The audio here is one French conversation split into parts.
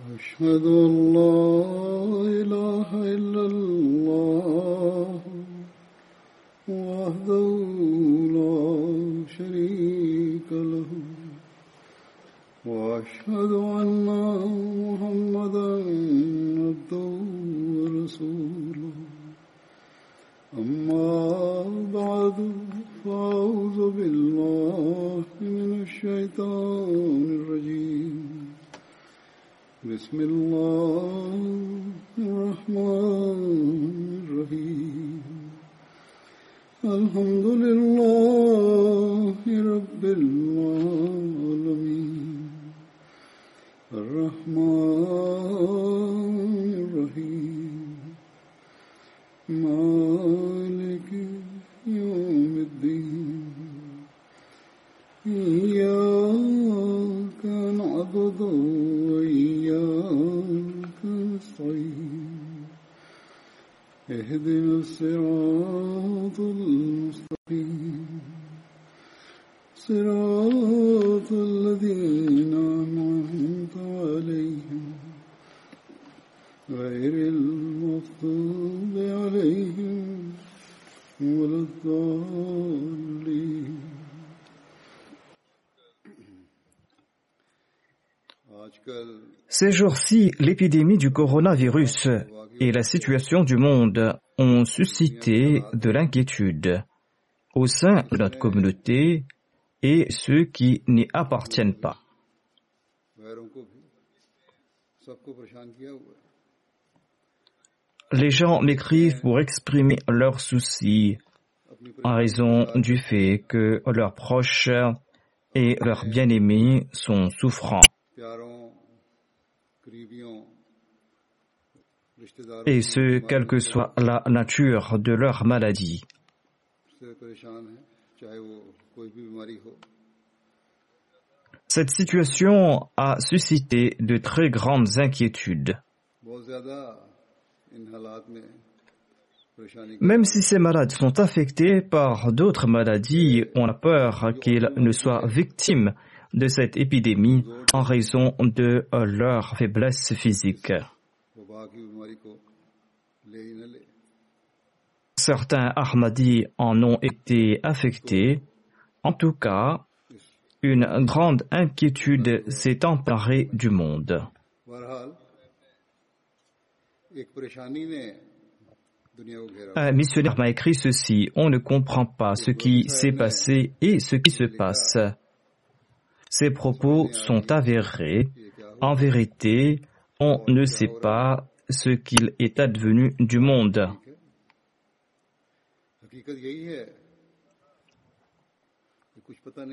أشهد أن لا إله إلا Ces jours-ci, l'épidémie du coronavirus et la situation du monde ont suscité de l'inquiétude au sein de notre communauté et ceux qui n'y appartiennent pas. Les gens l'écrivent pour exprimer leurs soucis en raison du fait que leurs proches et leurs bien-aimés sont souffrants et ce, quelle que soit la nature de leur maladie. Cette situation a suscité de très grandes inquiétudes. Même si ces malades sont affectés par d'autres maladies, on a peur qu'ils ne soient victimes de cette épidémie en raison de euh, leur faiblesse physique. Certains Ahmadis en ont été affectés. En tout cas, une grande inquiétude s'est emparée du monde. Un missionnaire m'a écrit ceci, on ne comprend pas ce qui s'est passé et ce qui se passe. Ces propos sont avérés. En vérité, on ne sait pas ce qu'il est advenu du monde.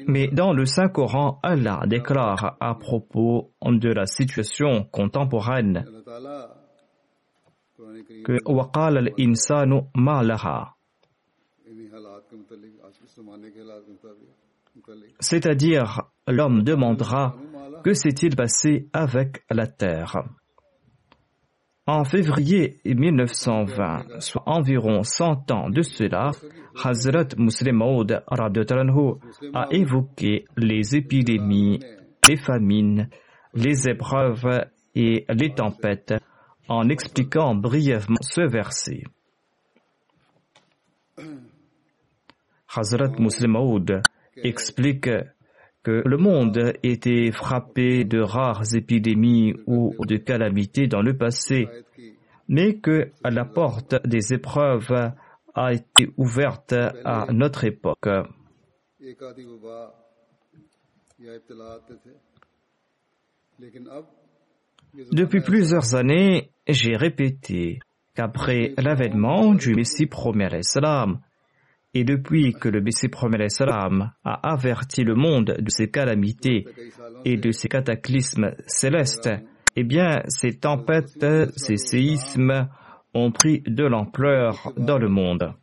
Mais dans le Saint-Coran, Allah déclare à propos de la situation contemporaine que وقال al-insanu لها c'est-à-dire, l'homme demandera Que s'est-il passé avec la terre? En février 1920, soit environ 100 ans de cela, Hazrat Muslim Maud a évoqué les épidémies, les famines, les épreuves et les tempêtes en expliquant brièvement ce verset. Hazrat Muslim explique que le monde était frappé de rares épidémies ou de calamités dans le passé, mais que la porte des épreuves a été ouverte à notre époque. Depuis plusieurs années, j'ai répété qu'après l'avènement du Messie premier l'islam. Et depuis que le BC Promet Salam a averti le monde de ces calamités et de ces cataclysmes célestes, eh bien, ces tempêtes, ces séismes ont pris de l'ampleur dans le monde.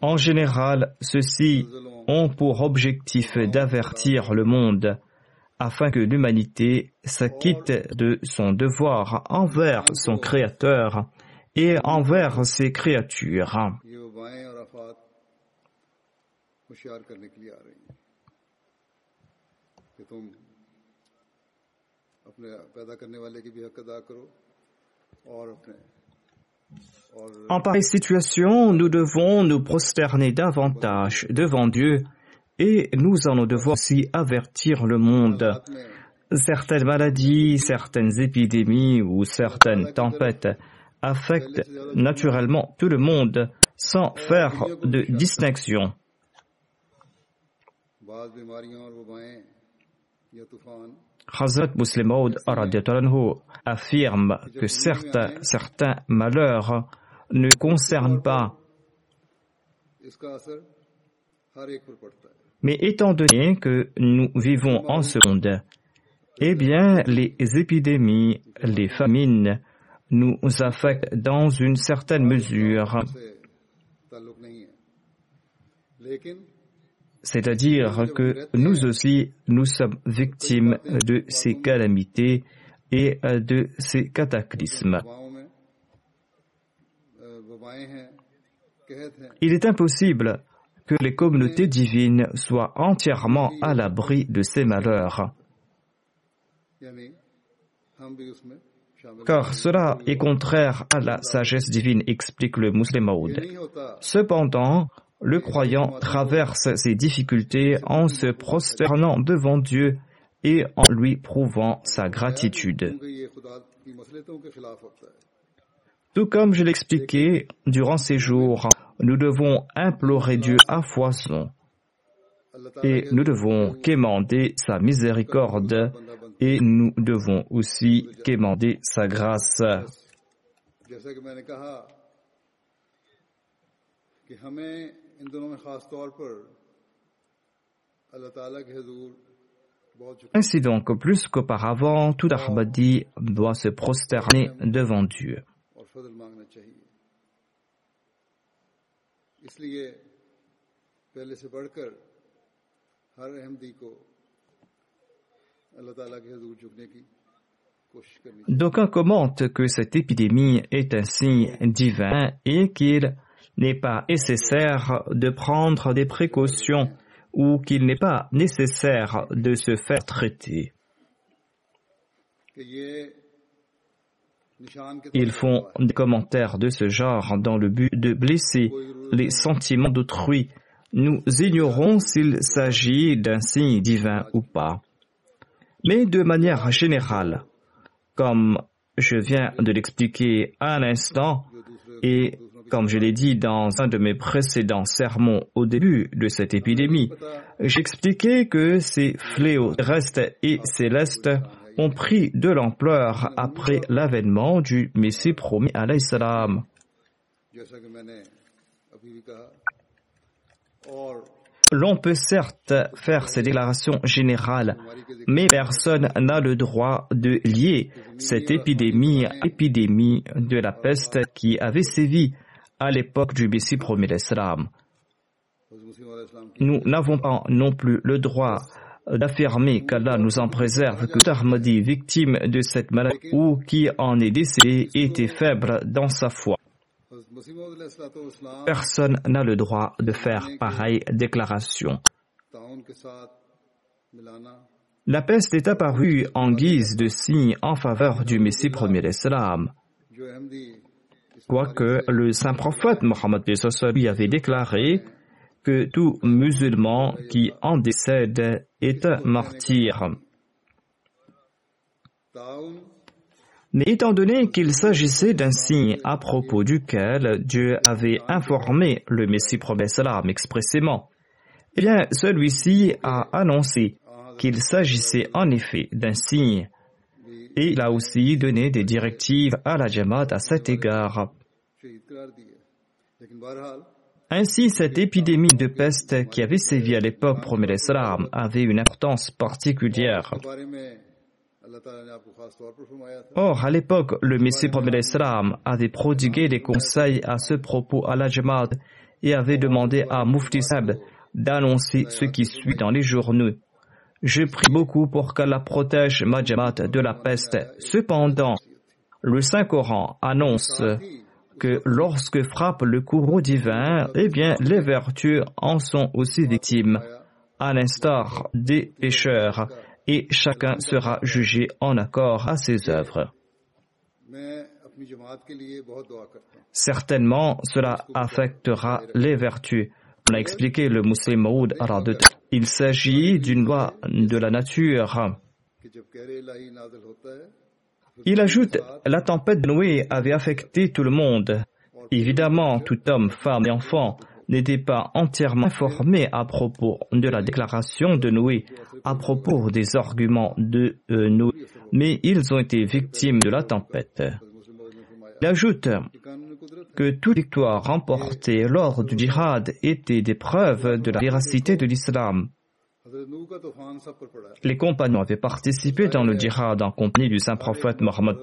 En général, ceux-ci ont pour objectif d'avertir le monde afin que l'humanité s'acquitte de son devoir envers son Créateur et envers ses créatures. En pareille situation, nous devons nous prosterner davantage devant Dieu et nous allons devoir aussi avertir le monde. Certaines maladies, certaines épidémies ou certaines tempêtes affectent naturellement tout le monde sans faire de distinction. Hazrat Muslim affirme que certains, certains malheurs ne concernent pas. Mais étant donné que nous vivons en ce monde, eh bien, les épidémies, les famines nous affectent dans une certaine mesure. C'est-à-dire que nous aussi, nous sommes victimes de ces calamités et de ces cataclysmes. Il est impossible que les communautés divines soient entièrement à l'abri de ces malheurs. Car cela est contraire à la sagesse divine, explique le musulman. Cependant, le croyant traverse ces difficultés en se prosternant devant Dieu et en lui prouvant sa gratitude. Tout comme je l'expliquais durant ces jours, nous devons implorer Dieu à foison et nous devons quémander sa miséricorde et nous devons aussi quémander sa grâce. Ainsi donc, plus qu'auparavant, tout Ahmadi doit se prosterner devant Dieu. D'aucuns commentent que cette épidémie est un signe divin et qu'il n'est pas nécessaire de prendre des précautions ou qu'il n'est pas nécessaire de se faire traiter. Ils font des commentaires de ce genre dans le but de blesser les sentiments d'autrui. Nous ignorons s'il s'agit d'un signe divin ou pas. Mais de manière générale, comme je viens de l'expliquer à l'instant, et comme je l'ai dit dans un de mes précédents sermons au début de cette épidémie, j'expliquais que ces fléaux terrestres et célestes ont pris de l'ampleur après l'avènement du Messie promis à l'Islam. L'on peut certes faire ces déclarations générales, mais personne n'a le droit de lier cette épidémie à l'épidémie de la peste qui avait sévi à l'époque du Messie promis l'Islam. Nous n'avons pas non plus le droit d'affirmer qu'Allah nous en préserve, que Ahmadi, victime de cette maladie ou qui en est décédé, était faible dans sa foi. Personne n'a le droit de faire pareille déclaration. La peste est apparue en guise de signe en faveur du Messie premier d'Islam. Quoique le saint prophète Mohammed lui avait déclaré que tout musulman qui en décède est un martyr. Mais étant donné qu'il s'agissait d'un signe à propos duquel Dieu avait informé le Messie prophète expressément, eh bien, celui-ci a annoncé qu'il s'agissait en effet d'un signe et il a aussi donné des directives à la Jamaat à cet égard. Ainsi, cette épidémie de peste qui avait sévi à l'époque premier l'Islam avait une importance particulière. Or, à l'époque, le Messie premier l'Islam avait prodigué des conseils à ce propos à la Jamaat et avait demandé à Mufti Sab d'annoncer ce qui suit dans les journaux. Je prie beaucoup pour qu'Allah protège Majamat de la peste. Cependant, le Saint-Coran annonce que lorsque frappe le courroux divin, eh bien, les vertus en sont aussi victimes, à l'instar des pécheurs, et chacun sera jugé en accord à ses œuvres. Certainement, cela affectera les vertus. On a expliqué le musulman Maoud Il s'agit d'une loi de la nature. Il ajoute, la tempête de Noé avait affecté tout le monde. Évidemment, tout homme, femme et enfant n'était pas entièrement informé à propos de la déclaration de Noé, à propos des arguments de euh, Noé, mais ils ont été victimes de la tempête. Il ajoute que toute victoire remportée lors du djihad était des preuves de la véracité de l'islam. Les compagnons avaient participé dans le djihad en compagnie du saint prophète Mohammed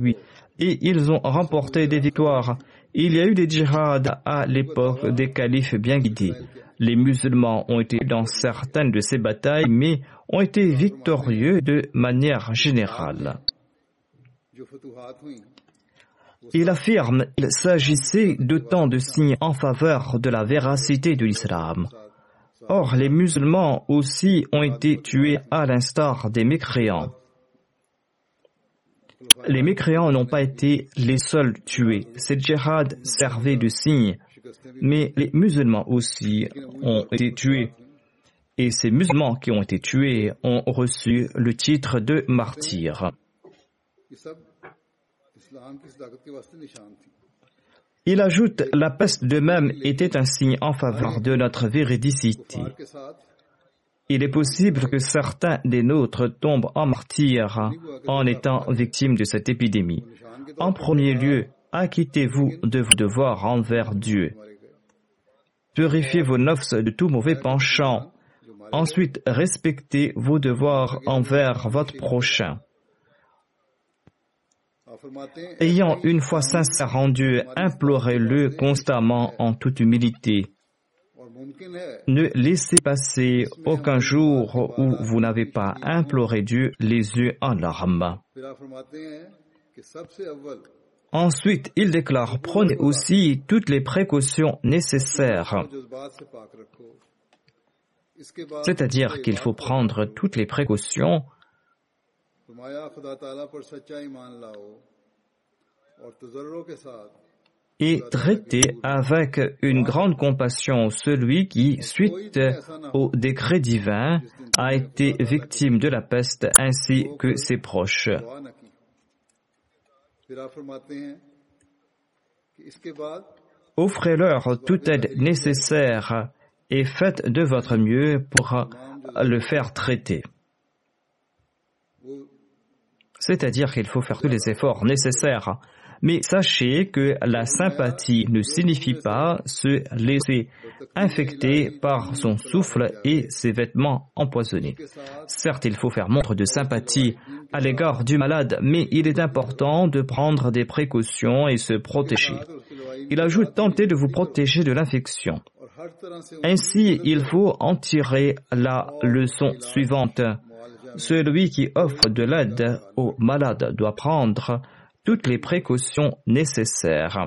lui et ils ont remporté des victoires. Il y a eu des djihads à l'époque des califes bien guidés. Les musulmans ont été dans certaines de ces batailles, mais ont été victorieux de manière générale. Il affirme qu'il s'agissait de tant de signes en faveur de la véracité de l'islam. Or, les musulmans aussi ont été tués à l'instar des mécréants. Les mécréants n'ont pas été les seuls tués. Cette djihad servait de signe, mais les musulmans aussi ont été tués. Et ces musulmans qui ont été tués ont reçu le titre de martyrs. Il ajoute, la peste de même était un signe en faveur de notre véridicité. Il est possible que certains des nôtres tombent en martyrs en étant victimes de cette épidémie. En premier lieu, acquittez-vous de vos devoirs envers Dieu. Purifiez vos nefs de tout mauvais penchant. Ensuite, respectez vos devoirs envers votre prochain. Ayant une foi sincère en Dieu, implorez-le constamment en toute humilité. Ne laissez passer aucun jour où vous n'avez pas imploré Dieu les yeux en larmes. Ensuite, il déclare, prenez aussi toutes les précautions nécessaires. C'est-à-dire qu'il faut prendre toutes les précautions et traiter avec une grande compassion celui qui, suite au décret divin, a été victime de la peste ainsi que ses proches. Offrez-leur toute aide nécessaire et faites de votre mieux pour le faire traiter. C'est-à-dire qu'il faut faire tous les efforts nécessaires mais sachez que la sympathie ne signifie pas se laisser infecter par son souffle et ses vêtements empoisonnés. Certes, il faut faire montre de sympathie à l'égard du malade, mais il est important de prendre des précautions et se protéger. Il ajoute tenter de vous protéger de l'infection. Ainsi, il faut en tirer la leçon suivante. Celui qui offre de l'aide aux malades doit prendre toutes les précautions nécessaires.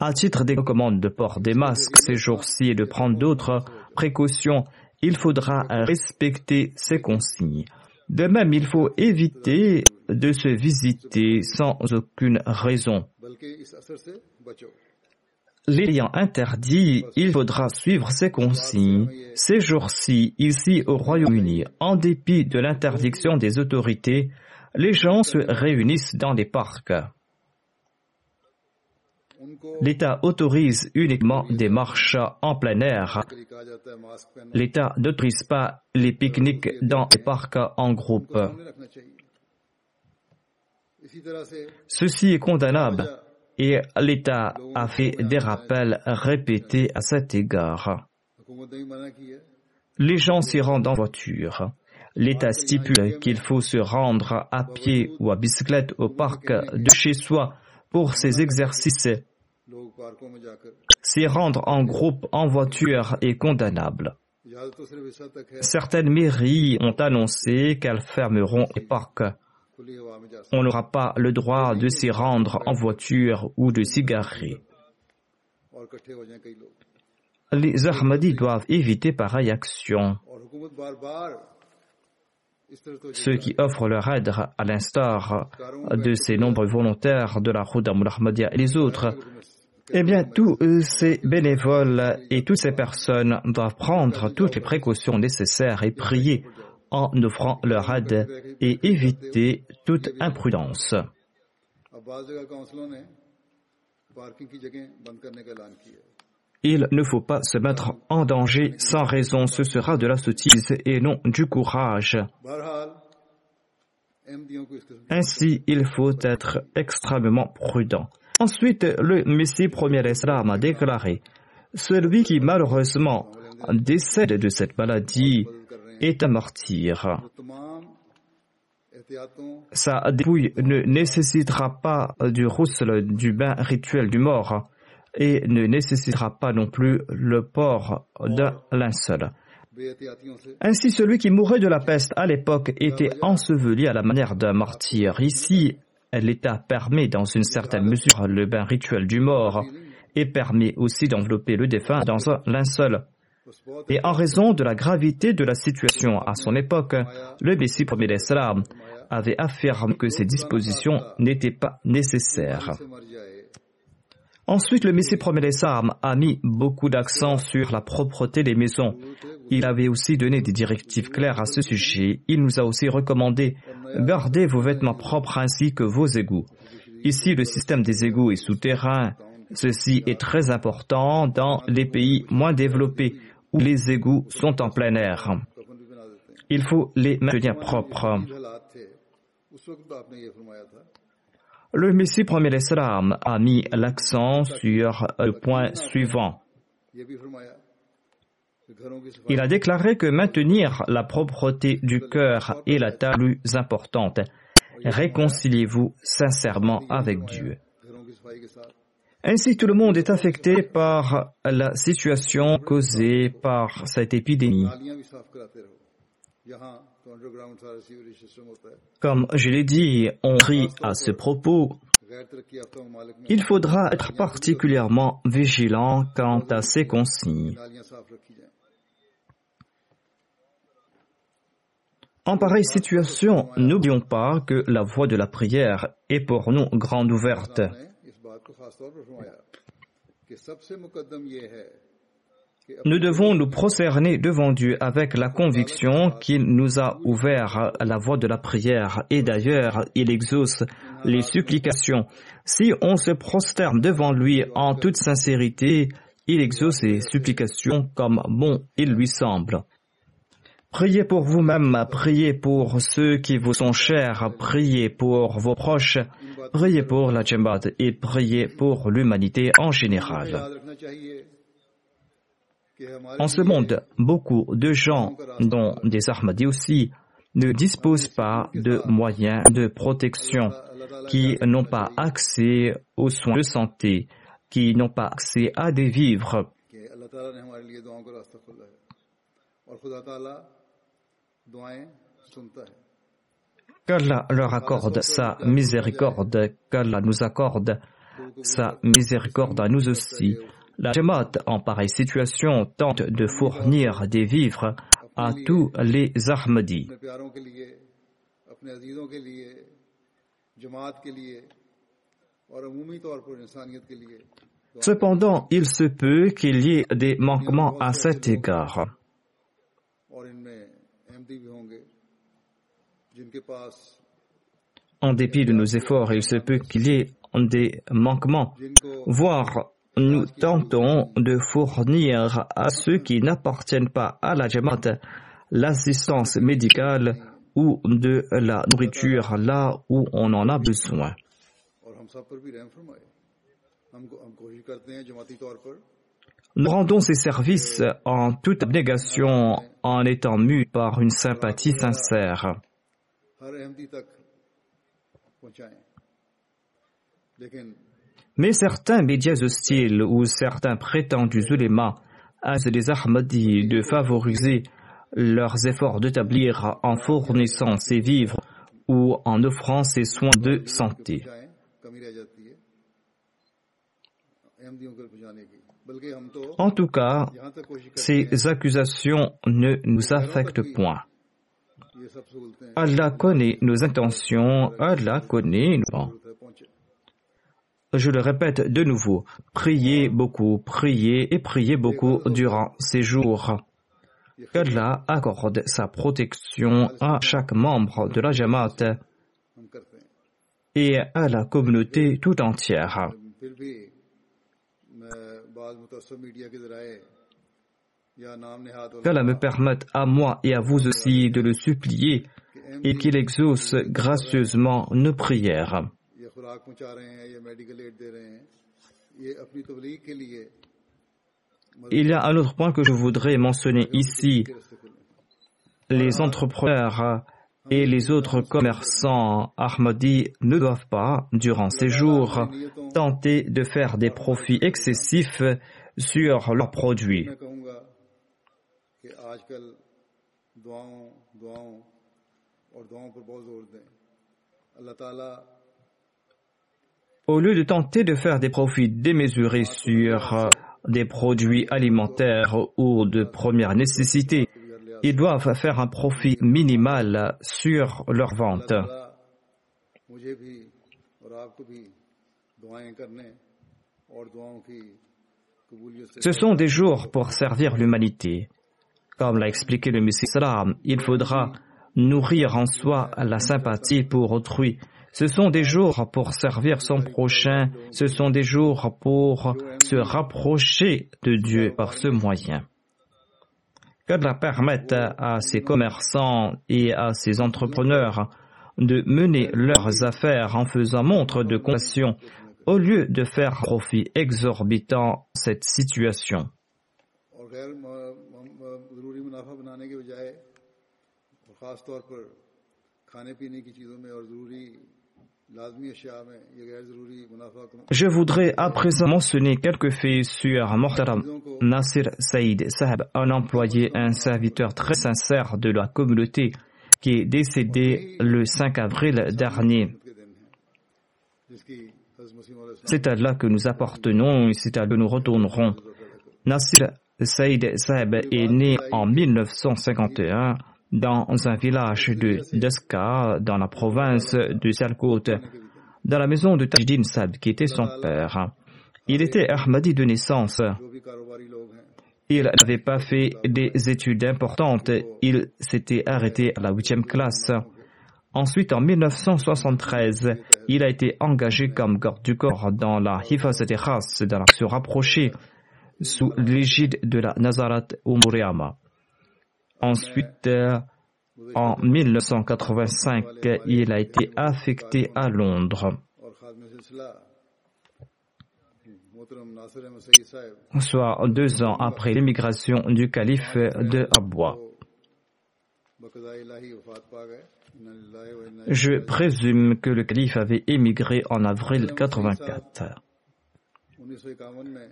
À titre des recommandes de port des masques ces jours-ci et de prendre d'autres précautions, il faudra respecter ces consignes. De même, il faut éviter de se visiter sans aucune raison. L'ayant interdit, il faudra suivre ces consignes. Ces jours-ci, ici au Royaume-Uni, en dépit de l'interdiction des autorités, les gens se réunissent dans les parcs. L'État autorise uniquement des marches en plein air. L'État n'autorise pas les pique-niques dans les parcs en groupe. Ceci est condamnable et l'État a fait des rappels répétés à cet égard. Les gens s'y rendent en voiture. L'État stipule qu'il faut se rendre à pied ou à bicyclette au parc de chez soi pour ces exercices. S'y rendre en groupe en voiture est condamnable. Certaines mairies ont annoncé qu'elles fermeront les parcs. On n'aura pas le droit de s'y rendre en voiture ou de s'égarer. Les Ahmadis doivent éviter pareille action. Ceux qui offrent leur aide, à l'instar de ces nombreux volontaires de la Khoudamul Ahmadiyya et les autres, eh bien, tous ces bénévoles et toutes ces personnes doivent prendre toutes les précautions nécessaires et prier en offrant leur aide et éviter toute imprudence. Il ne faut pas se mettre en danger sans raison, ce sera de la sottise et non du courage. Ainsi, il faut être extrêmement prudent. Ensuite, le Messie premier Islam a déclaré, Celui qui malheureusement décède de cette maladie est un martyr. Sa dépouille ne nécessitera pas du roussel du bain rituel du mort et ne nécessitera pas non plus le port d'un linceul. Ainsi, celui qui mourait de la peste à l'époque était enseveli à la manière d'un martyr. Ici, l'État permet dans une certaine mesure le bain rituel du mort et permet aussi d'envelopper le défunt dans un linceul. Et en raison de la gravité de la situation à son époque, le Messie premier d'Islam avait affirmé que ces dispositions n'étaient pas nécessaires. Ensuite, le Messie premier d'Islam a mis beaucoup d'accent sur la propreté des maisons. Il avait aussi donné des directives claires à ce sujet. Il nous a aussi recommandé gardez vos vêtements propres ainsi que vos égouts. Ici, le système des égouts est souterrain. Ceci est très important dans les pays moins développés où les égouts sont en plein air. Il faut les maintenir propres. Le Messie premier l'Islam a mis l'accent sur le point suivant. Il a déclaré que maintenir la propreté du cœur est la tâche plus importante. Réconciliez-vous sincèrement avec Dieu. Ainsi, tout le monde est affecté par la situation causée par cette épidémie. Comme je l'ai dit, on rit à ce propos. Il faudra être particulièrement vigilant quant à ces consignes. En pareille situation, n'oublions pas que la voie de la prière est pour nous grande ouverte. Nous devons nous prosterner devant Dieu avec la conviction qu'il nous a ouvert la voie de la prière et d'ailleurs il exauce les supplications. Si on se prosterne devant lui en toute sincérité, il exauce les supplications comme bon il lui semble. Priez pour vous-même, priez pour ceux qui vous sont chers, priez pour vos proches, priez pour la Jembat et priez pour l'humanité en général. En ce monde, beaucoup de gens, dont des Ahmadis aussi, ne disposent pas de moyens de protection, qui n'ont pas accès aux soins de santé, qui n'ont pas accès à des vivres qu'Allah leur accorde sa miséricorde, qu'Allah nous accorde sa miséricorde à nous aussi. La Jamaat, en pareille situation, tente de fournir des vivres à tous les Ahmadis. Cependant, il se peut qu'il y ait des manquements à cet égard. En dépit de nos efforts, il se peut qu'il y ait des manquements, voire nous tentons de fournir à ceux qui n'appartiennent pas à la Jamaat l'assistance médicale ou de la nourriture là où on en a besoin. Nous rendons ces services en toute abnégation en étant mus par une sympathie sincère. Mais certains médias hostiles ou certains prétendus ulémas aident les Ahmadis de favoriser leurs efforts d'établir en fournissant ses vivres ou en offrant ses soins de santé. En tout cas, ces accusations ne nous affectent point. Allah connaît nos intentions, Allah connaît nos... Je le répète de nouveau, priez beaucoup, priez et priez beaucoup durant ces jours. Qu'Allah accorde sa protection à chaque membre de la Jamaat et à la communauté tout entière. Qu'Allah me permette à moi et à vous aussi de le supplier et qu'il exauce gracieusement nos prières. Il y a un autre point que je voudrais mentionner ici. Les entrepreneurs et les autres commerçants Ahmadi ne doivent pas, durant ces jours, tenter de faire des profits excessifs sur leurs produits. Au lieu de tenter de faire des profits démesurés sur des produits alimentaires ou de première nécessité, ils doivent faire un profit minimal sur leur vente. Ce sont des jours pour servir l'humanité. Comme l'a expliqué le Messie il faudra nourrir en soi la sympathie pour autrui. Ce sont des jours pour servir son prochain, ce sont des jours pour se rapprocher de Dieu par ce moyen. Qu'Allah permette à ces commerçants et à ces entrepreneurs de mener leurs affaires en faisant montre de compassion au lieu de faire profit exorbitant cette situation. Je voudrais à présent mentionner quelques faits sur Mortaram Nasir Saïd Sahab, un employé, un serviteur très sincère de la communauté qui est décédé le 5 avril dernier. C'est à là que nous appartenons et c'est à là que nous retournerons. Nasir Saïd Sahab est né en 1951 dans un village de Deska, dans la province de Sialkot, dans la maison de Tajdin Sad, qui était son père. Il était Ahmadi de naissance. Il n'avait pas fait des études importantes. Il s'était arrêté à la huitième classe. Ensuite, en 1973, il a été engagé comme garde du corps dans la Hifaz de dans l'action rapprochée, sous l'égide de la Nazarat Umuriyama. Ensuite, en 1985, il a été affecté à Londres, soit deux ans après l'émigration du calife de Abwa. Je présume que le calife avait émigré en avril 84.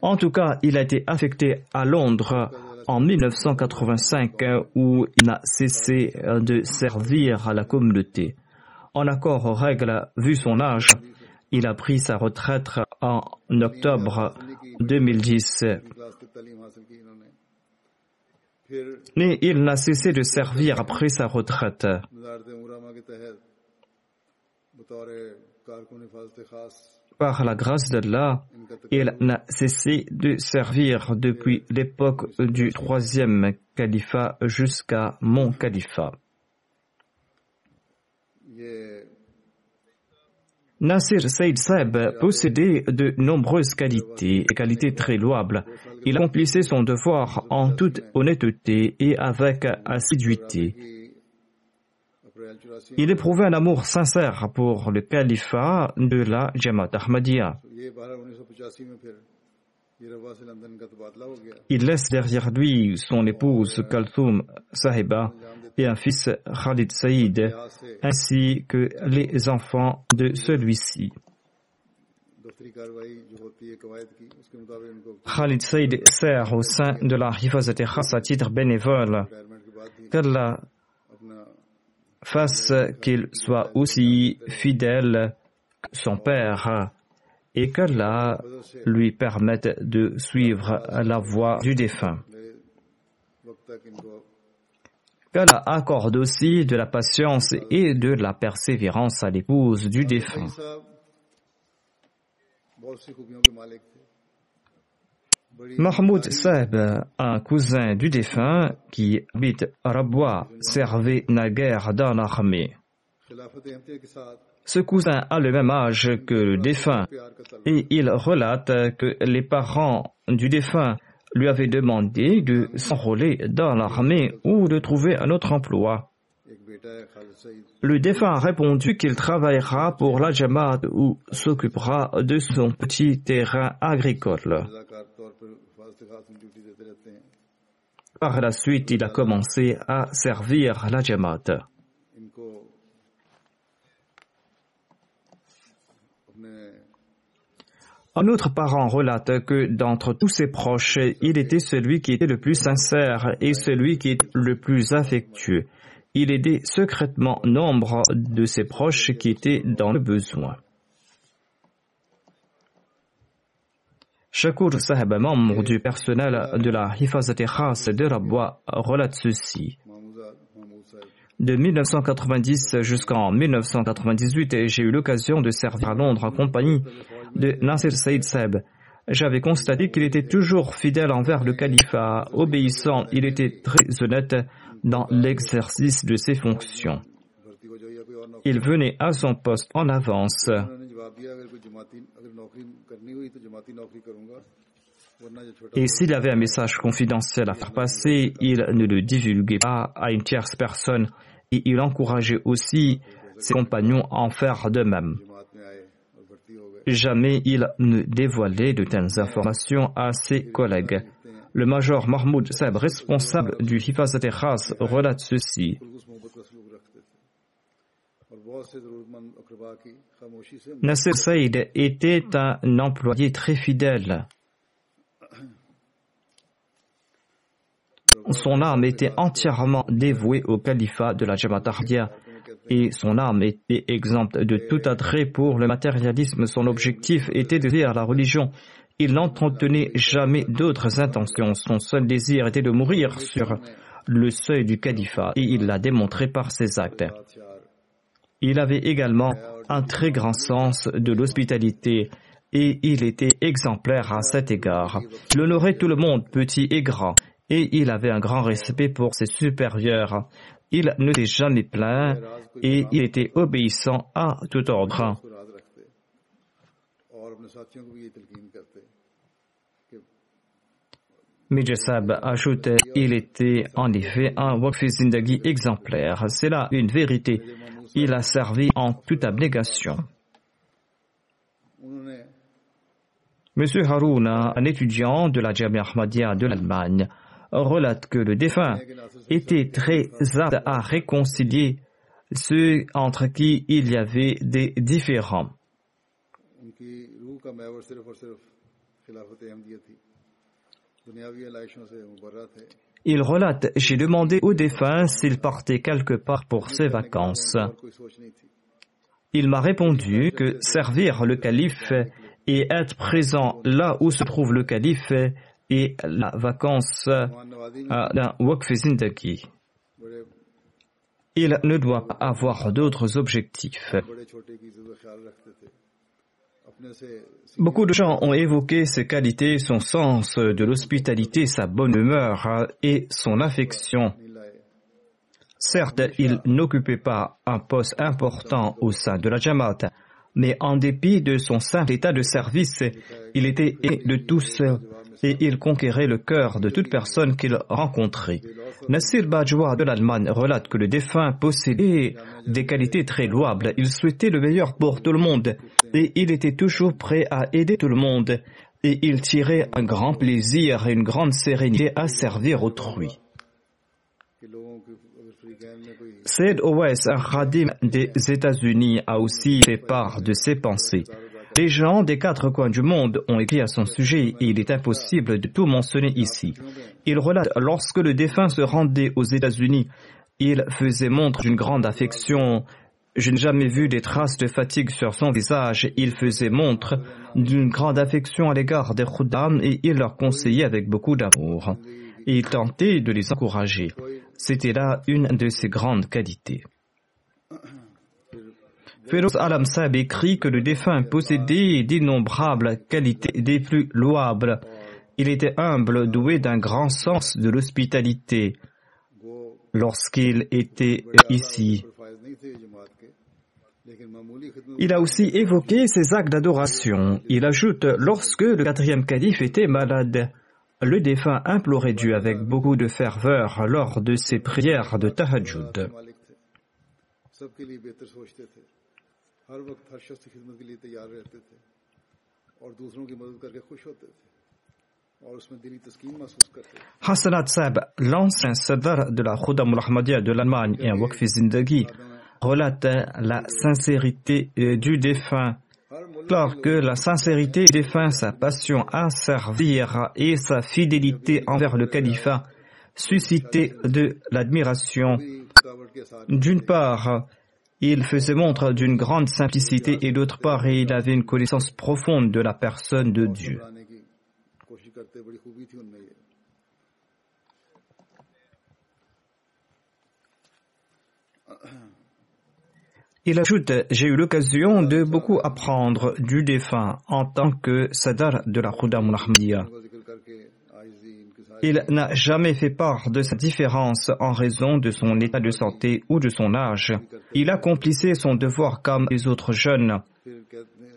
En tout cas, il a été affecté à Londres en 1985 où il n'a cessé de servir à la communauté. En accord aux règles, vu son âge, il a pris sa retraite en octobre 2010. Mais il n'a cessé de servir après sa retraite. Par la grâce d'Allah, il n'a cessé de servir depuis l'époque du troisième califat jusqu'à mon califat. Nasir Saïd Saeb possédait de nombreuses qualités, et qualités très louables. Il accomplissait son devoir en toute honnêteté et avec assiduité. Il éprouvait un amour sincère pour le califat de la Jamaat Ahmadiyya. Il laisse derrière lui son épouse Kalthoum Sahiba et un fils Khalid Saïd, ainsi que les enfants de celui-ci. Khalid Saïd sert au sein de la Hifazat à titre bénévole. Fasse qu'il soit aussi fidèle que son père et qu'Allah lui permette de suivre la voie du défunt. Qu'Allah accorde aussi de la patience et de la persévérance à l'épouse du défunt. Mahmoud Saeb, un cousin du défunt qui habite Rabwa, servait naguère dans l'armée. Ce cousin a le même âge que le défunt et il relate que les parents du défunt lui avaient demandé de s'enrôler dans l'armée ou de trouver un autre emploi. Le défunt a répondu qu'il travaillera pour la Jamaat ou s'occupera de son petit terrain agricole. Par la suite, il a commencé à servir la Jamaat. Un autre parent relate que d'entre tous ses proches, il était celui qui était le plus sincère et celui qui était le plus affectueux. Il aidait secrètement nombre de ses proches qui étaient dans le besoin. Shakur Sahib, membre du personnel de la Hifazat Khas de Rabwa, relate ceci. De 1990 jusqu'en 1998, j'ai eu l'occasion de servir à Londres en compagnie de Nasir Saïd Seb. J'avais constaté qu'il était toujours fidèle envers le califat, obéissant, il était très honnête dans l'exercice de ses fonctions. Il venait à son poste en avance. Et s'il avait un message confidentiel à faire passer, il ne le divulguait pas à une tierce personne et il encourageait aussi ses compagnons à en faire de même. Jamais il ne dévoilait de telles informations à ses collègues. Le major Mahmoud Saeb, responsable du Hifazat Khas, relate ceci. Nasser Saïd était un employé très fidèle. Son âme était entièrement dévouée au califat de la Jamaat et son âme était exempte de tout attrait pour le matérialisme. Son objectif était de vivre la religion. Il n'entretenait jamais d'autres intentions. Son seul désir était de mourir sur le seuil du califat et il l'a démontré par ses actes. Il avait également un très grand sens de l'hospitalité et il était exemplaire à cet égard. Il honorait tout le monde, petit et grand, et il avait un grand respect pour ses supérieurs. Il ne s'est jamais plaint et il était obéissant à tout ordre. Mijasab ajoute il était en effet un Wakfi Zindagi exemplaire. C'est là une vérité. Il a servi en toute abnégation. Monsieur Haruna, un étudiant de la Jamia Ahmadiyya de l'Allemagne, relate que le défunt était très apte à réconcilier ceux entre qui il y avait des différends. Il relate, j'ai demandé au défunt s'il partait quelque part pour ses vacances. Il m'a répondu que servir le calife et être présent là où se trouve le calife et la vacance euh, d'un Waqf Zindagi. Il ne doit pas avoir d'autres objectifs. Beaucoup de gens ont évoqué ses qualités, son sens de l'hospitalité, sa bonne humeur euh, et son affection. Certes, il n'occupait pas un poste important au sein de la Jamaat, mais en dépit de son simple état de service, il était aimé de tous et il conquérait le cœur de toute personne qu'il rencontrait. Nassir Bajwa de l'Allemagne relate que le défunt possédait des qualités très louables. Il souhaitait le meilleur pour tout le monde et il était toujours prêt à aider tout le monde et il tirait un grand plaisir et une grande sérénité à servir autrui. Said Owais, un des États-Unis, a aussi fait part de ses pensées. Les gens des quatre coins du monde ont écrit à son sujet et il est impossible de tout mentionner ici. Il relate lorsque le défunt se rendait aux États-Unis, il faisait montre d'une grande affection. Je n'ai jamais vu des traces de fatigue sur son visage. Il faisait montre d'une grande affection à l'égard des Khuddam et il leur conseillait avec beaucoup d'amour. Il tentait de les encourager. C'était là une de ses grandes qualités. Feroz Alamsab écrit que le défunt possédait d'innombrables qualités des plus louables. Il était humble, doué d'un grand sens de l'hospitalité. Lorsqu'il était ici, il a aussi évoqué ses actes d'adoration. Il ajoute, lorsque le quatrième calife était malade, le défunt implorait Dieu avec beaucoup de ferveur lors de ses prières de Tahajjud. Hassanat Sab, l'ancien sadar de la Khudam Ahmadiyya de l'Allemagne et un Waqf Zindagi, relate la sincérité euh, du défunt. Alors que la sincérité du défunt, sa passion à servir et sa fidélité envers le califat suscitaient de l'admiration. D'une part, il faisait montre d'une grande simplicité et d'autre part, il avait une connaissance profonde de la personne de Dieu. Il ajoute, j'ai eu l'occasion de beaucoup apprendre du défunt en tant que sadar de la Khuddam Ahmadiyya. Il n'a jamais fait part de sa différence en raison de son état de santé ou de son âge. Il accomplissait son devoir comme les autres jeunes.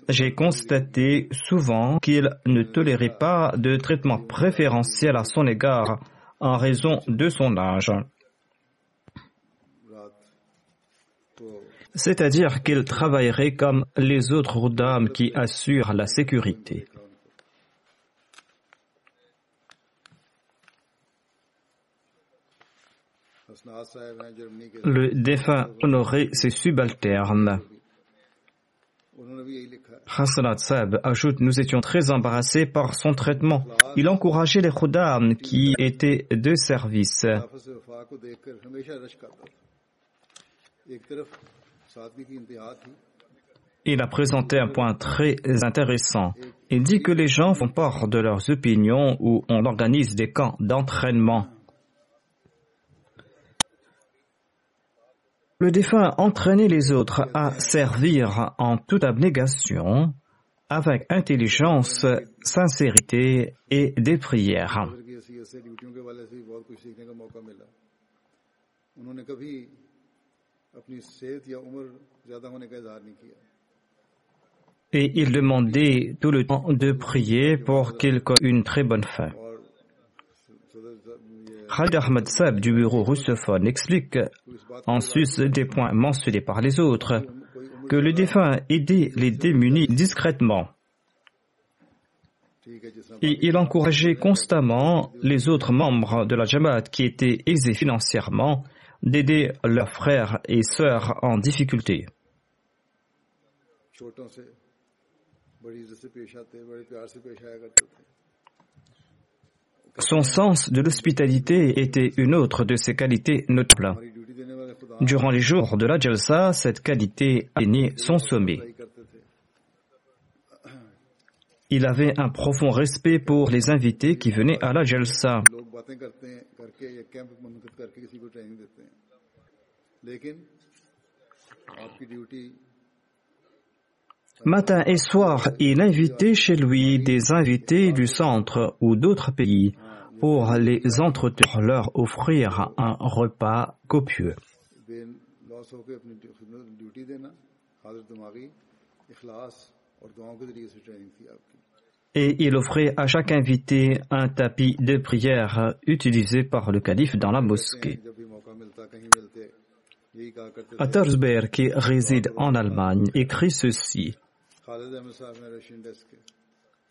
J'ai constaté souvent qu'il ne tolérait pas de traitement préférentiel à son égard en raison de son âge. C'est-à-dire qu'il travaillerait comme les autres dames qui assurent la sécurité. Le défunt honorait ses subalternes. Hassanat Sab ajoute Nous étions très embarrassés par son traitement. Il encourageait les khuddam qui étaient de service. Il a présenté un point très intéressant. Il dit que les gens font part de leurs opinions ou on organise des camps d'entraînement. Le défunt entraînait les autres à servir en toute abnégation, avec intelligence, sincérité et des prières. Et il demandait tout le temps de prier pour qu'il ait une très bonne fin. Khalid Ahmad du bureau russophone explique, en sus des points mentionnés par les autres, que le défunt aidait les démunis discrètement. Et il encourageait constamment les autres membres de la Jamaat qui étaient aisés financièrement d'aider leurs frères et sœurs en difficulté. Son sens de l'hospitalité était une autre de ses qualités notables. Durant les jours de la Jalsa, cette qualité atteignait son sommet. Il avait un profond respect pour les invités qui venaient à la Jalsa. Matin et soir, il invitait chez lui des invités du centre ou d'autres pays pour les entretenir, leur offrir un repas copieux. Et il offrait à chaque invité un tapis de prière utilisé par le calife dans la mosquée. Attersberg, qui réside en Allemagne, écrit ceci.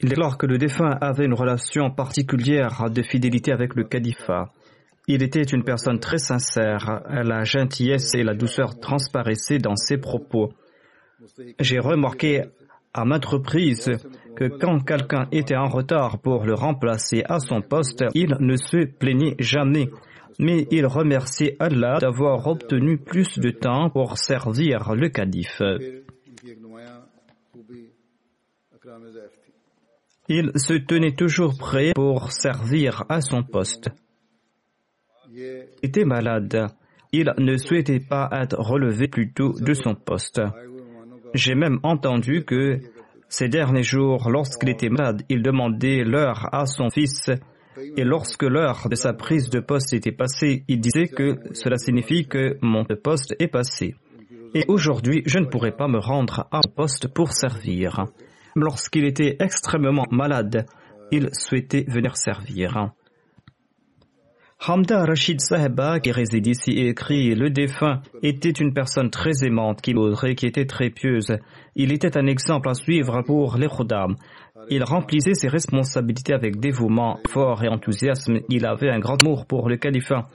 Il déclare que le défunt avait une relation particulière de fidélité avec le califat. Il était une personne très sincère. La gentillesse et la douceur transparaissaient dans ses propos. J'ai remarqué à maintes reprises que quand quelqu'un était en retard pour le remplacer à son poste, il ne se plaignait jamais, mais il remerciait Allah d'avoir obtenu plus de temps pour servir le calife. Il se tenait toujours prêt pour servir à son poste. Il était malade. Il ne souhaitait pas être relevé plus tôt de son poste. J'ai même entendu que ces derniers jours, lorsqu'il était malade, il demandait l'heure à son fils et lorsque l'heure de sa prise de poste était passée, il disait que cela signifie que mon poste est passé. Et aujourd'hui, je ne pourrai pas me rendre à mon poste pour servir. Lorsqu'il était extrêmement malade, il souhaitait venir servir. Hamda Rashid Saheba, qui réside ici, écrit Le défunt était une personne très aimante, qui qui était très pieuse. Il était un exemple à suivre pour les Khuddam. Il remplissait ses responsabilités avec dévouement, fort et enthousiasme. Il avait un grand amour pour le califat.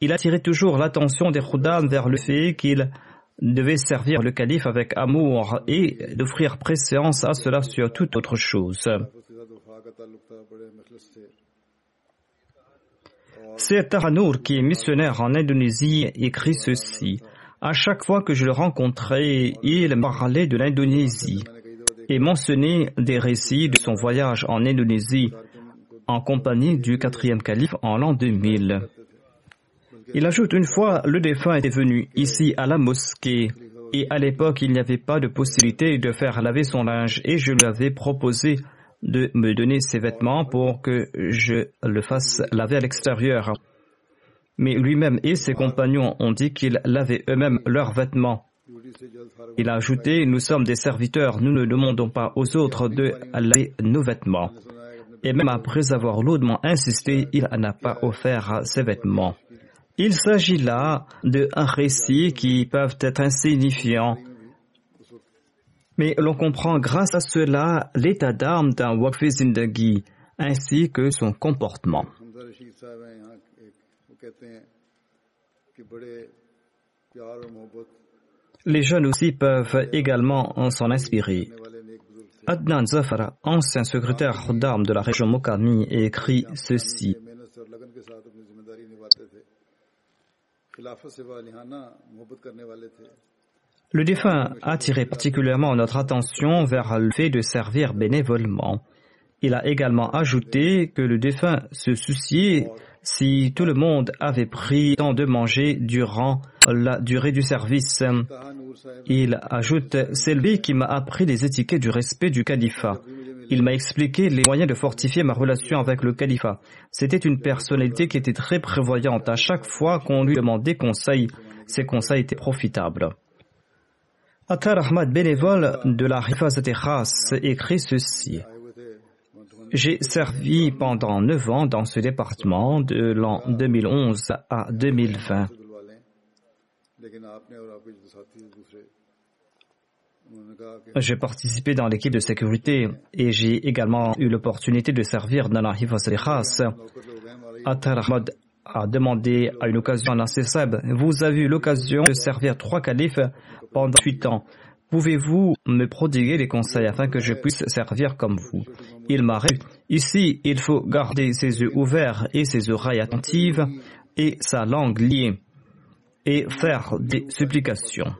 Il attirait toujours l'attention des Khuddam vers le fait qu'il devait servir le calife avec amour et d'offrir préséance à cela sur toute autre chose. C'est Taranour qui est missionnaire en Indonésie écrit ceci. À chaque fois que je le rencontrais, il parlait de l'Indonésie et mentionnait des récits de son voyage en Indonésie en compagnie du quatrième calife en l'an 2000. Il ajoute une fois, le défunt était venu ici à la mosquée et à l'époque il n'y avait pas de possibilité de faire laver son linge et je lui avais proposé de me donner ses vêtements pour que je le fasse laver à l'extérieur. Mais lui-même et ses compagnons ont dit qu'ils lavaient eux-mêmes leurs vêtements. Il a ajouté, nous sommes des serviteurs, nous ne demandons pas aux autres de laver nos vêtements. Et même après avoir lourdement insisté, il n'a pas offert ses vêtements. Il s'agit là de récits qui peuvent être insignifiants mais l'on comprend grâce à cela l'état d'âme d'un Waqfi Zindagi ainsi que son comportement. Les jeunes aussi peuvent également s'en inspirer. Adnan Zafar, ancien secrétaire d'armes de la région Mokami, écrit ceci. Le défunt a attiré particulièrement notre attention vers le fait de servir bénévolement. Il a également ajouté que le défunt se souciait si tout le monde avait pris temps de manger durant la durée du service. Il ajoute, c'est lui qui m'a appris les étiquettes du respect du califat. Il m'a expliqué les moyens de fortifier ma relation avec le califat. C'était une personnalité qui était très prévoyante. À chaque fois qu'on lui demandait conseil, ses conseils étaient profitables. Atar Ahmad, bénévole de la Hifazat écrit ceci. J'ai servi pendant neuf ans dans ce département de l'an 2011 à 2020. J'ai participé dans l'équipe de sécurité et j'ai également eu l'opportunité de servir dans la Khas. Atar Ahmad a demandé à une occasion à Nasser Vous avez eu l'occasion de servir trois califes pendant huit ans. Pouvez-vous me prodiguer des conseils afin que je puisse servir comme vous? Il m'a répondu, ici, il faut garder ses yeux ouverts et ses oreilles attentives et sa langue liée et faire des supplications.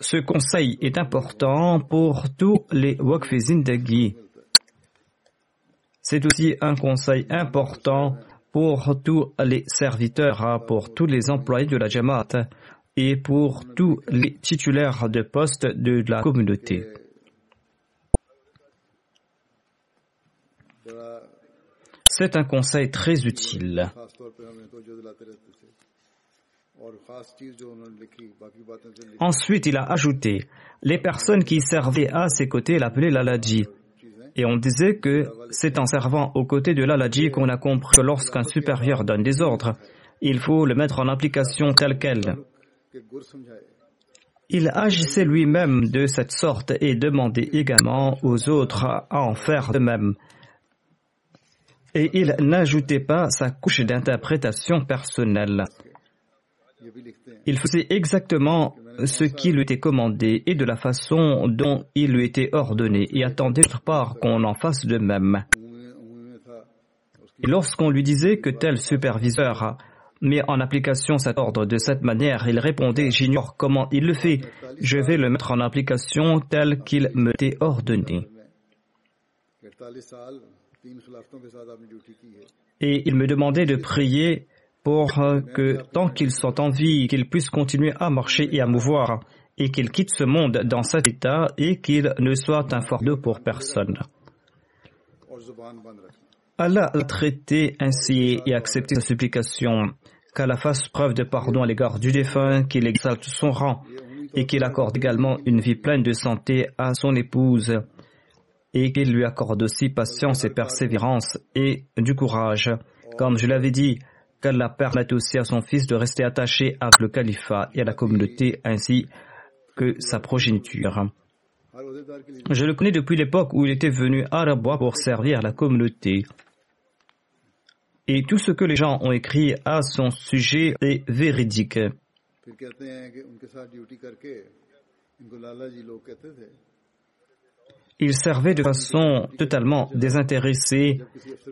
Ce conseil est important pour tous les Waqf Zindagi. C'est aussi un conseil important pour tous les serviteurs, pour tous les employés de la Jamaat et pour tous les titulaires de postes de la communauté. C'est un conseil très utile. Ensuite, il a ajouté, les personnes qui servaient à ses côtés l'appelaient l'Aladji. Et on disait que c'est en servant aux côtés de l'Aladji qu'on a compris que lorsqu'un supérieur donne des ordres, il faut le mettre en application tel quel. Il agissait lui-même de cette sorte et demandait également aux autres à en faire de même. Et il n'ajoutait pas sa couche d'interprétation personnelle. Il faisait exactement ce qui lui était commandé et de la façon dont il lui était ordonné et attendait d'autre part qu'on en fasse de même. Lorsqu'on lui disait que tel superviseur met en application cet ordre de cette manière, il répondait J'ignore comment il le fait, je vais le mettre en application tel qu'il me t'est ordonné. Et il me demandait de prier pour que tant qu'ils sont en vie, qu'ils puissent continuer à marcher et à mouvoir, et qu'ils quittent ce monde dans cet état et qu'ils ne soient un fardeau pour personne. Allah a traité ainsi et accepté sa supplication, qu'Allah fasse preuve de pardon à l'égard du défunt, qu'il exalte son rang et qu'il accorde également une vie pleine de santé à son épouse et qu'il lui accorde aussi patience et persévérance et du courage. Comme je l'avais dit, qu'Allah permette aussi à son fils de rester attaché à le califat et à la communauté ainsi que sa progéniture. Je le connais depuis l'époque où il était venu à Rabwa pour servir la communauté. Et tout ce que les gens ont écrit à son sujet est véridique. Il servait de façon totalement désintéressée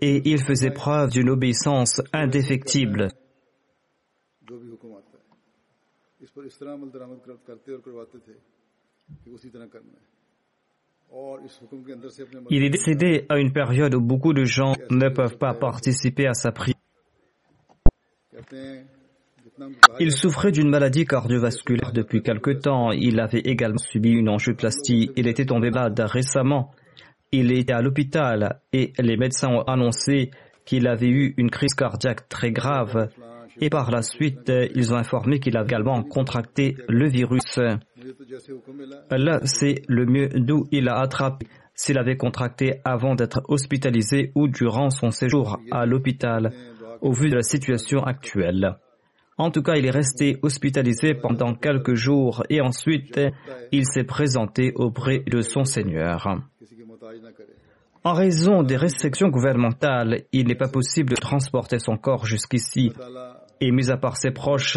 et il faisait preuve d'une obéissance indéfectible. Il est décédé à une période où beaucoup de gens ne peuvent pas participer à sa prière. Il souffrait d'une maladie cardiovasculaire depuis quelque temps. Il avait également subi une angioplastie. Il était tombé malade récemment. Il était à l'hôpital et les médecins ont annoncé qu'il avait eu une crise cardiaque très grave. Et par la suite, ils ont informé qu'il a également contracté le virus. Là, c'est le mieux d'où il a attrapé s'il avait contracté avant d'être hospitalisé ou durant son séjour à l'hôpital, au vu de la situation actuelle. En tout cas, il est resté hospitalisé pendant quelques jours et ensuite il s'est présenté auprès de son Seigneur. En raison des restrictions gouvernementales, il n'est pas possible de transporter son corps jusqu'ici et mis à part ses proches,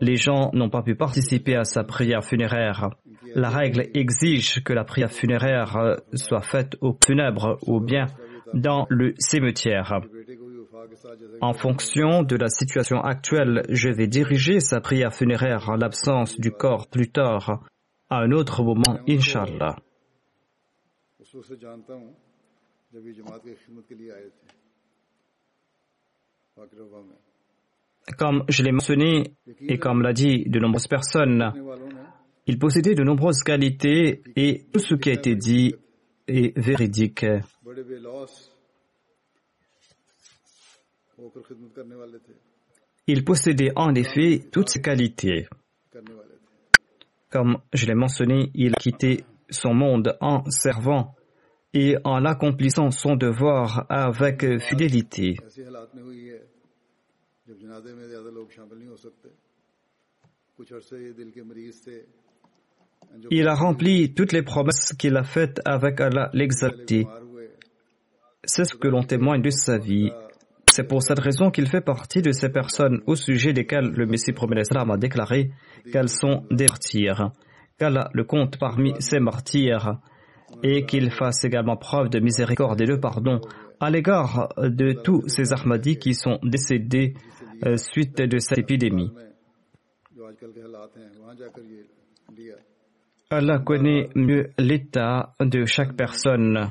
les gens n'ont pas pu participer à sa prière funéraire. La règle exige que la prière funéraire soit faite au funèbre ou bien dans le cimetière. En fonction de la situation actuelle, je vais diriger sa prière funéraire en l'absence du corps plus tard, à un autre moment, Inshallah. Comme je l'ai mentionné et comme l'a dit de nombreuses personnes, il possédait de nombreuses qualités et tout ce qui a été dit est véridique. Il possédait en effet toutes ces qualités. Comme je l'ai mentionné, il a quitté son monde en servant et en accomplissant son devoir avec fidélité. Il a rempli toutes les promesses qu'il a faites avec Allah l'exalté. C'est ce que l'on témoigne de sa vie. C'est pour cette raison qu'il fait partie de ces personnes au sujet desquelles le Messie premier a déclaré qu'elles sont des martyrs, qu'Allah le compte parmi ces martyrs et qu'il fasse également preuve de miséricorde et de pardon à l'égard de tous ces Ahmadis qui sont décédés euh, suite de cette épidémie. Allah connaît mieux l'état de chaque personne.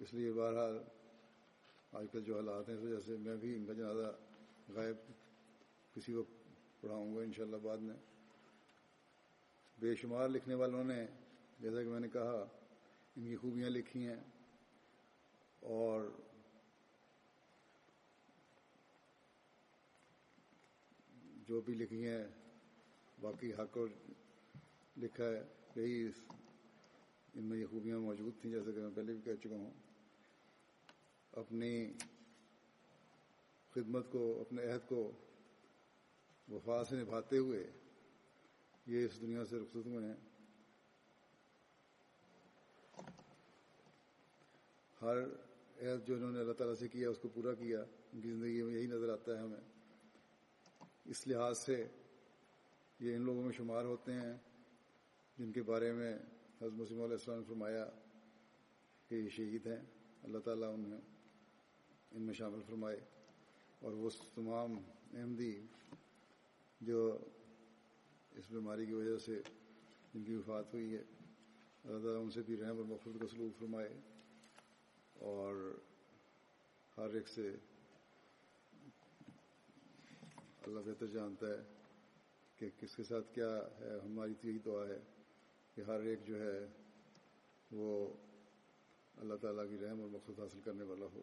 اس لیے بہرحال آج کل جو حالات ہیں اس وجہ سے میں بھی ان کا جنازہ غائب کسی کو پڑھاؤں گا انشاءاللہ بعد میں۔ بے شمار لکھنے والوں نے، جیسا کہ میں نے کہا، ان کی خوبیاں لکھی ہیں اور جو بھی لکھی ہیں، باقی حق اور لکھا ہے، یہی ان میں یہ خوبیاں موجود تھیں، جیسا کہ میں پہلے بھی کہہ چکا ہوں۔ اپنی خدمت کو، اپنے عہد کو وفا سے نبھاتے ہوئے یہ اس دنیا سے رخصت ہوئے ہیں۔ ہر عہد جو انہوں نے اللہ تعالیٰ سے کیا، اس کو پورا کیا، ان کی زندگی میں یہی نظر آتا ہے ہمیں۔ اس لحاظ سے یہ ان لوگوں میں شمار ہوتے ہیں جن کے بارے میں حضرت مسلم علیہ السلام نے فرمایا کہ یہ شہید ہیں، اللہ تعالیٰ انہیں ان میں شامل فرمائے اور وہ تمام احمدی جو اس بیماری کی وجہ سے جن کی وفات ہوئی ہے، اللہ تعالیٰ ان سے بھی رحم اور مفرت کا سلوک فرمائے اور ہر ایک سے اللہ بہتر جانتا ہے کہ کس کے ساتھ کیا ہے، ہماری تو یہی دعا ہے کہ ہر ایک جو ہے وہ اللہ تعالیٰ کی رحم اور مقصد حاصل کرنے والا ہو۔